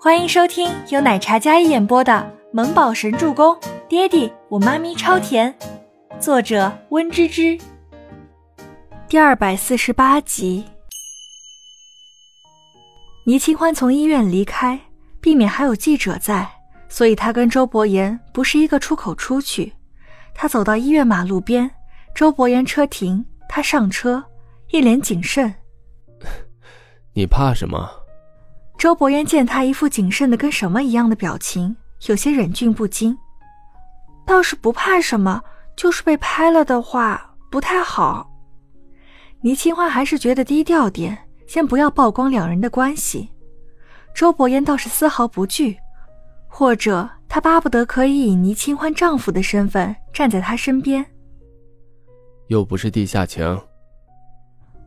欢迎收听由奶茶一演播的《萌宝神助攻》，爹地我妈咪超甜，作者温芝芝。第二百四十八集。倪清欢从医院离开，避免还有记者在，所以他跟周伯言不是一个出口出去。他走到医院马路边，周伯言车停，他上车，一脸谨慎。你怕什么？周伯言见他一副谨慎的跟什么一样的表情，有些忍俊不禁。倒是不怕什么，就是被拍了的话不太好。倪清欢还是觉得低调点，先不要曝光两人的关系。周伯言倒是丝毫不惧，或者他巴不得可以以倪清欢丈夫的身份站在他身边。又不是地下情。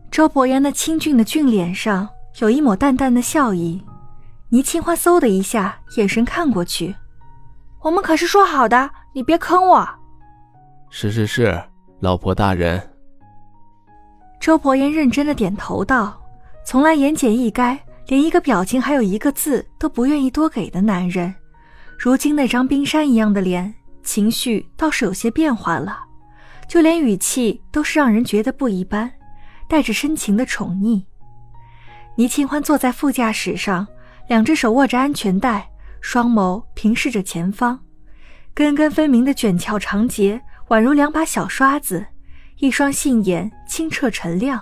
周伯言那清俊的俊脸上。有一抹淡淡的笑意，倪清欢嗖的一下，眼神看过去。我们可是说好的，你别坑我。是是是，老婆大人。周伯言认真的点头道：“从来言简意赅，连一个表情还有一个字都不愿意多给的男人，如今那张冰山一样的脸，情绪倒是有些变化了，就连语气都是让人觉得不一般，带着深情的宠溺。”倪清欢坐在副驾驶上，两只手握着安全带，双眸平视着前方，根根分明的卷翘长睫宛如两把小刷子，一双杏眼清澈澄亮，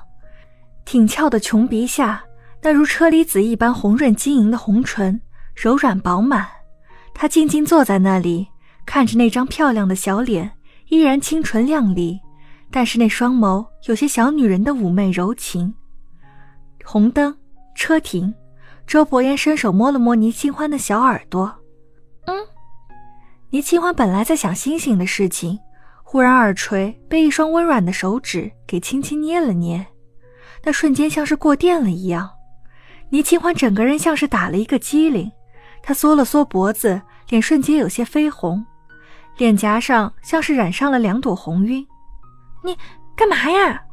挺翘的琼鼻下那如车厘子一般红润晶莹的红唇柔软饱满。她静静坐在那里，看着那张漂亮的小脸，依然清纯靓丽，但是那双眸有些小女人的妩媚柔情。红灯。车停，周伯言伸手摸了摸倪清欢的小耳朵。嗯，倪清欢本来在想星星的事情，忽然耳垂被一双温软的手指给轻轻捏了捏，那瞬间像是过电了一样。倪清欢整个人像是打了一个激灵，她缩了缩脖子，脸瞬间有些绯红，脸颊上像是染上了两朵红晕。你干嘛呀？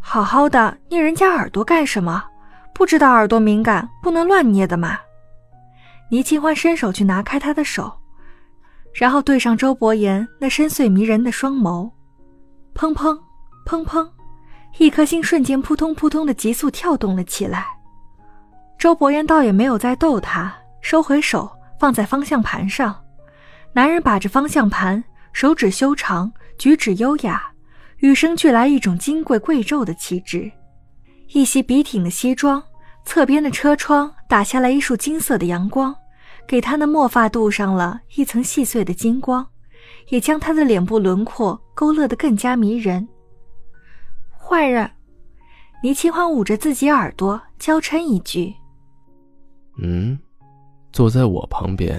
好好的捏人家耳朵干什么？不知道耳朵敏感，不能乱捏的嘛？倪清欢伸手去拿开他的手，然后对上周伯言那深邃迷人的双眸，砰砰砰砰，一颗心瞬间扑通扑通的急速跳动了起来。周伯言倒也没有再逗他，收回手放在方向盘上。男人把着方向盘，手指修长，举止优雅，与生俱来一种金贵贵胄的气质。一袭笔挺的西装。侧边的车窗打下来一束金色的阳光，给他的墨发镀上了一层细碎的金光，也将他的脸部轮廓勾勒得更加迷人。坏人，倪清欢捂着自己耳朵，娇嗔一句：“嗯，坐在我旁边，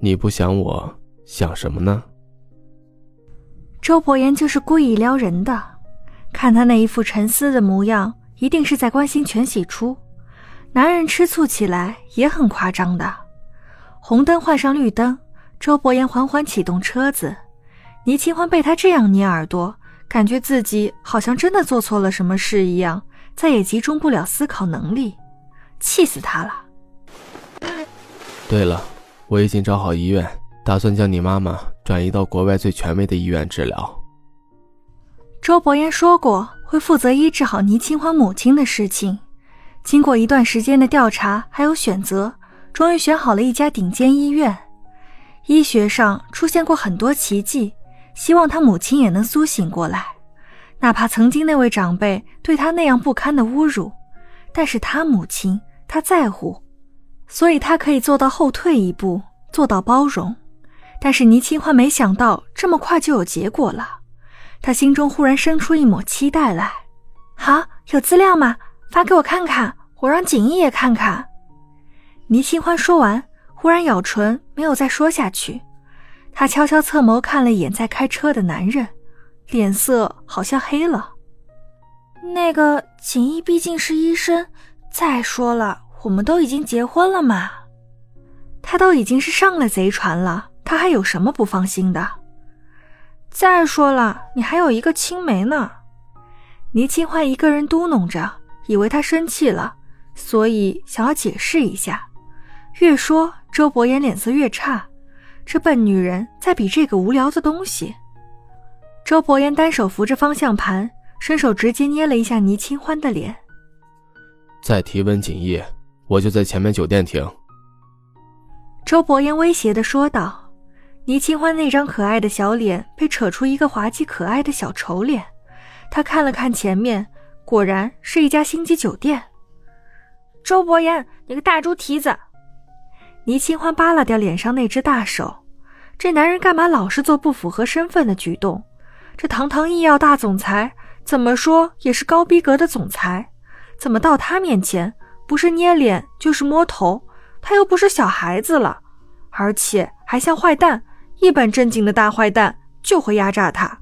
你不想我想什么呢？”周伯言就是故意撩人的，看他那一副沉思的模样，一定是在关心全喜初。男人吃醋起来也很夸张的。红灯换上绿灯，周伯言缓缓启动车子。倪清欢被他这样捏耳朵，感觉自己好像真的做错了什么事一样，再也集中不了思考能力，气死他了。对了，我已经找好医院，打算将你妈妈转移到国外最权威的医院治疗。周伯言说过会负责医治好倪清欢母亲的事情。经过一段时间的调查还有选择，终于选好了一家顶尖医院。医学上出现过很多奇迹，希望他母亲也能苏醒过来。哪怕曾经那位长辈对他那样不堪的侮辱，但是他母亲他在乎，所以他可以做到后退一步，做到包容。但是倪清欢没想到这么快就有结果了，他心中忽然生出一抹期待来。好，有资料吗？发给我看看，我让锦衣也看看。倪清欢说完，忽然咬唇，没有再说下去。他悄悄侧眸看了一眼在开车的男人，脸色好像黑了。那个锦衣毕竟是医生，再说了，我们都已经结婚了嘛。他都已经是上了贼船了，他还有什么不放心的？再说了，你还有一个青梅呢。倪清欢一个人嘟哝着。以为他生气了，所以想要解释一下。越说，周伯言脸色越差。这笨女人在比这个无聊的东西。周伯言单手扶着方向盘，伸手直接捏了一下倪清欢的脸。再提温景逸，我就在前面酒店停。周伯言威胁的说道。倪清欢那张可爱的小脸被扯出一个滑稽可爱的小丑脸。他看了看前面，果然是一家星级酒店。周伯言，你个大猪蹄子！倪清欢扒拉掉脸上那只大手。这男人干嘛老是做不符合身份的举动？这堂堂医药大总裁，怎么说也是高逼格的总裁，怎么到他面前不是捏脸就是摸头？他又不是小孩子了，而且还像坏蛋，一本正经的大坏蛋就会压榨他。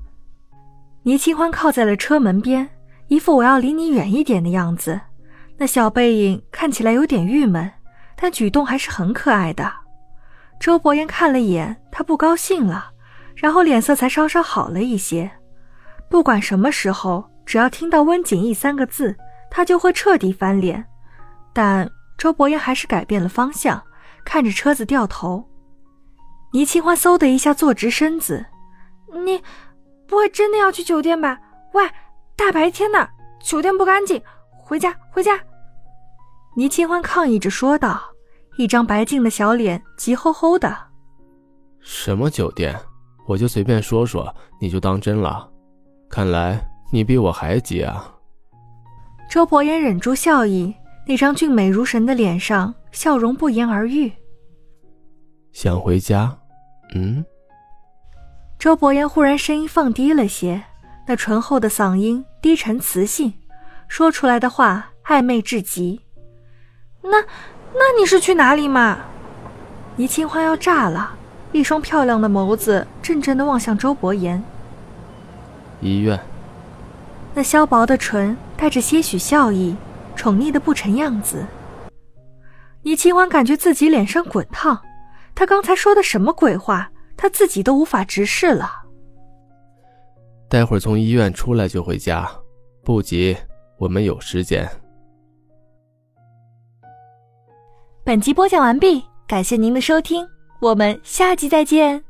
倪清欢靠在了车门边，一副我要离你远一点的样子，那小背影看起来有点郁闷，但举动还是很可爱的。周伯言看了一眼，他不高兴了。然后脸色才稍稍好了一些。不管什么时候，只要听到温景逸三个字，他就会彻底翻脸。但周伯言还是改变了方向，看着车子掉头。倪清欢嗖的一下坐直身子：“你不会真的要去酒店吧？喂，大白天的，酒店不干净，回家，回家！”倪清欢抗议着说道，一张白净的小脸急吼吼的：“什么酒店？”我就随便说说，你就当真了？看来你比我还急啊！周伯言忍住笑意，那张俊美如神的脸上笑容不言而喻。想回家？嗯。周伯言忽然声音放低了些，那醇厚的嗓音低沉磁性，说出来的话暧昧至极。那，那你是去哪里嘛？倪清欢要炸了。一双漂亮的眸子怔怔地望向周伯言。医院。那削薄的唇带着些许笑意，宠溺的不成样子。倪清欢感觉自己脸上滚烫，他刚才说的什么鬼话，他自己都无法直视了。待会儿从医院出来就回家，不急，我们有时间。本集播讲完毕，感谢您的收听。我们下集再见。